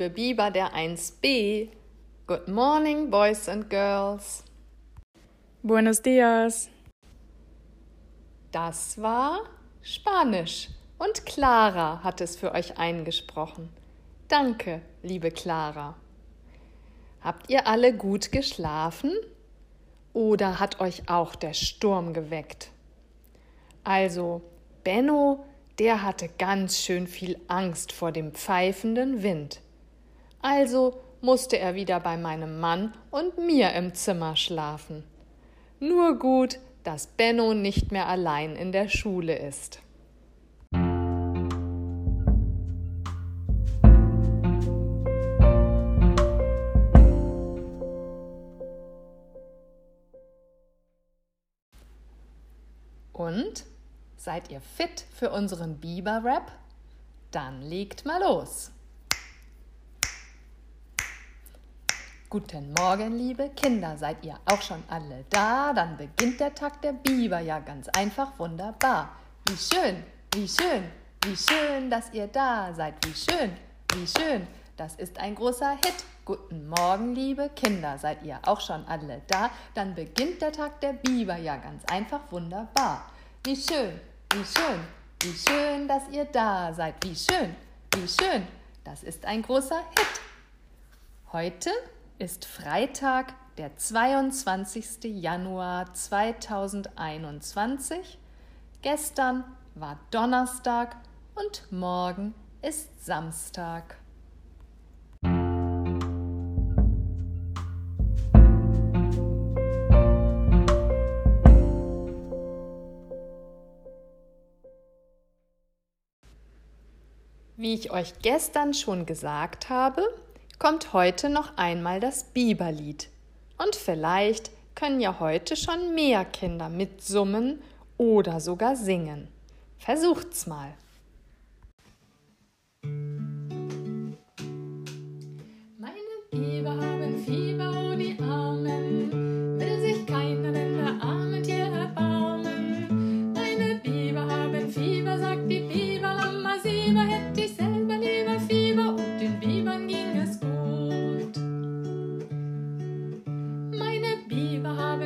Liebe Biber der 1b. Good morning, Boys and Girls. Buenos dias. Das war Spanisch und Clara hat es für euch eingesprochen. Danke, liebe Clara. Habt ihr alle gut geschlafen? Oder hat euch auch der Sturm geweckt? Also, Benno der hatte ganz schön viel Angst vor dem pfeifenden Wind. Also musste er wieder bei meinem Mann und mir im Zimmer schlafen. Nur gut, dass Benno nicht mehr allein in der Schule ist. Und Seid ihr fit für unseren Biber-Rap? Dann legt mal los. Guten Morgen, liebe Kinder, seid ihr auch schon alle da? Dann beginnt der Tag der Biber, ja ganz einfach wunderbar. Wie schön, wie schön, wie schön, dass ihr da seid. Wie schön, wie schön, das ist ein großer Hit. Guten Morgen, liebe Kinder, seid ihr auch schon alle da? Dann beginnt der Tag der Biber, ja ganz einfach wunderbar. Wie schön, wie schön, wie schön, dass ihr da seid. Wie schön, wie schön. Das ist ein großer Hit. Heute ist Freitag, der 22. Januar 2021. Gestern war Donnerstag und morgen ist Samstag. Wie ich euch gestern schon gesagt habe, kommt heute noch einmal das Biberlied. Und vielleicht können ja heute schon mehr Kinder mitsummen oder sogar singen. Versucht's mal.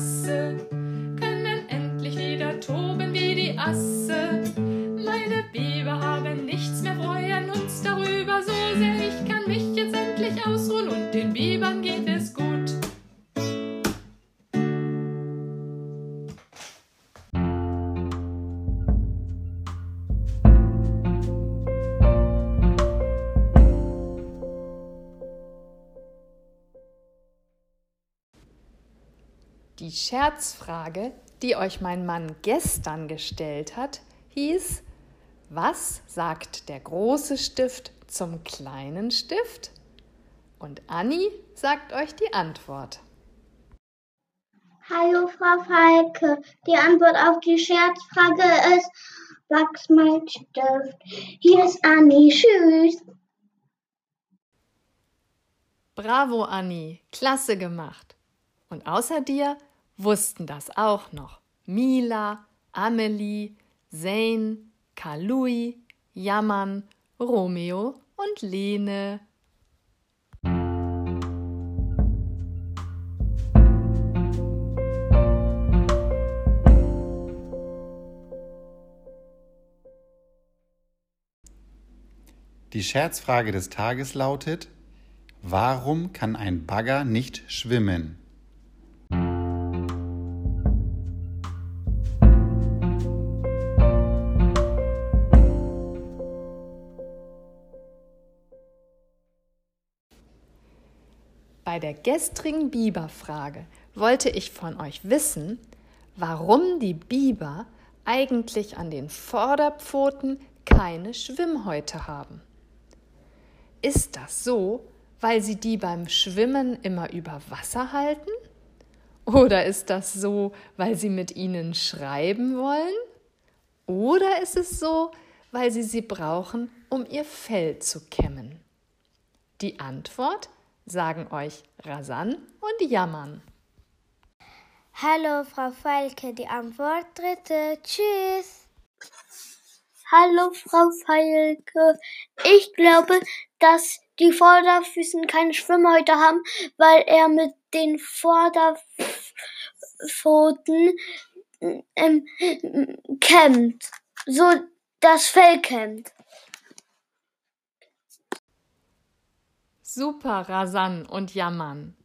Masse können endlich wieder toben wie die Asse. Scherzfrage, die euch mein Mann gestern gestellt hat, hieß, was sagt der große Stift zum kleinen Stift? Und Anni sagt euch die Antwort. Hallo Frau Falke, die Antwort auf die Scherzfrage ist Wachsmalstift. Hier ist Anni, tschüss. Bravo Anni, klasse gemacht. Und außer dir wussten das auch noch Mila, Amelie, Zane, Kalui, Jammern, Romeo und Lene. Die Scherzfrage des Tages lautet, warum kann ein Bagger nicht schwimmen? Bei der gestrigen Biberfrage wollte ich von euch wissen, warum die Biber eigentlich an den Vorderpfoten keine Schwimmhäute haben. Ist das so, weil sie die beim Schwimmen immer über Wasser halten? Oder ist das so, weil sie mit ihnen schreiben wollen? Oder ist es so, weil sie sie brauchen, um ihr Fell zu kämmen? Die Antwort sagen euch Rasan und Jammern. Hallo, Frau Falke, die Antwort dritte. Tschüss. Hallo, Frau Falke. Ich glaube, dass die Vorderfüßen keine Schwimmhäute haben, weil er mit den Vorderpfoten ähm, kämmt. So das Fell kämmt. Super Rasan und Jammern.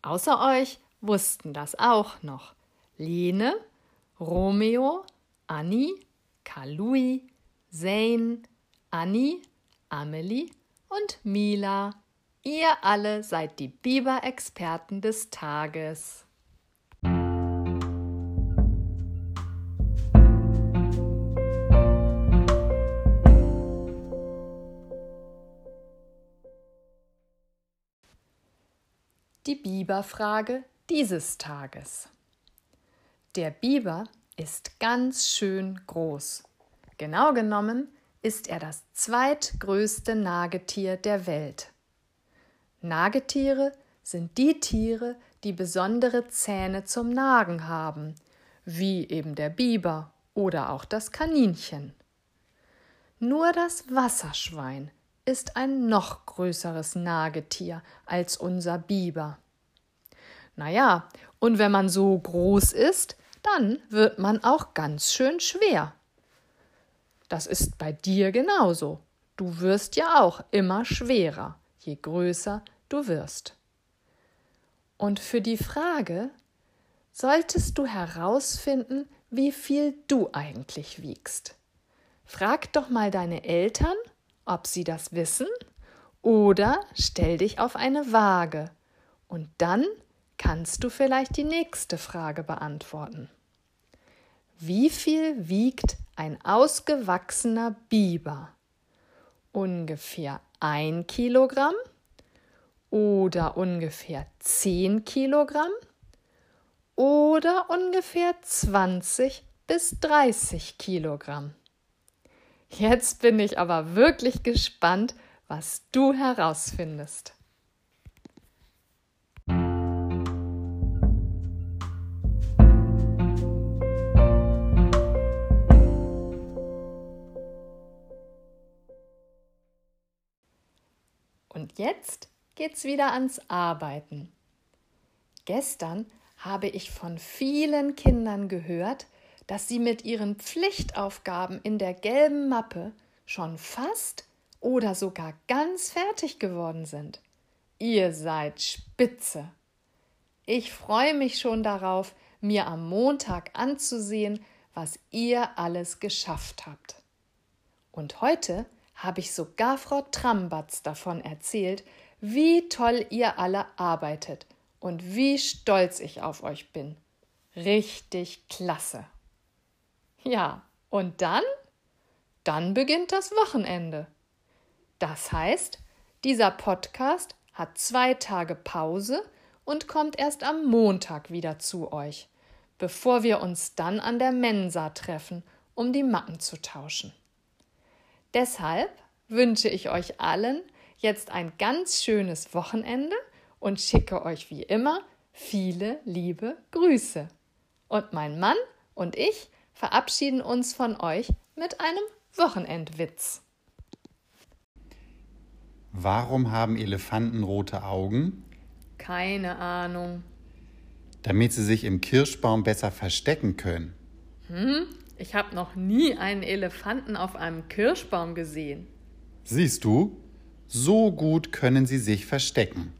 Außer euch wussten das auch noch. Lene, Romeo, Anni, Kalui, Zane, Anni, Amelie und Mila. Ihr alle seid die Biber-Experten des Tages. Die Biberfrage dieses Tages. Der Biber ist ganz schön groß. Genau genommen ist er das zweitgrößte Nagetier der Welt. Nagetiere sind die Tiere, die besondere Zähne zum Nagen haben, wie eben der Biber oder auch das Kaninchen. Nur das Wasserschwein ist ein noch größeres Nagetier als unser Biber. Naja, und wenn man so groß ist, dann wird man auch ganz schön schwer. Das ist bei dir genauso. Du wirst ja auch immer schwerer, je größer du wirst. Und für die Frage solltest du herausfinden, wie viel du eigentlich wiegst. Frag doch mal deine Eltern ob sie das wissen, oder stell dich auf eine Waage und dann kannst du vielleicht die nächste Frage beantworten. Wie viel wiegt ein ausgewachsener Biber? Ungefähr ein Kilogramm oder ungefähr zehn Kilogramm oder ungefähr 20 bis 30 Kilogramm. Jetzt bin ich aber wirklich gespannt, was du herausfindest. Und jetzt geht's wieder ans Arbeiten. Gestern habe ich von vielen Kindern gehört, dass sie mit ihren Pflichtaufgaben in der gelben Mappe schon fast oder sogar ganz fertig geworden sind. Ihr seid spitze. Ich freue mich schon darauf, mir am Montag anzusehen, was ihr alles geschafft habt. Und heute habe ich sogar Frau Trambatz davon erzählt, wie toll ihr alle arbeitet und wie stolz ich auf euch bin. Richtig klasse. Ja, und dann? Dann beginnt das Wochenende. Das heißt, dieser Podcast hat zwei Tage Pause und kommt erst am Montag wieder zu euch, bevor wir uns dann an der Mensa treffen, um die Mappen zu tauschen. Deshalb wünsche ich euch allen jetzt ein ganz schönes Wochenende und schicke euch wie immer viele liebe Grüße. Und mein Mann und ich verabschieden uns von euch mit einem Wochenendwitz. Warum haben Elefanten rote Augen? Keine Ahnung. Damit sie sich im Kirschbaum besser verstecken können. Hm? Ich habe noch nie einen Elefanten auf einem Kirschbaum gesehen. Siehst du, so gut können sie sich verstecken.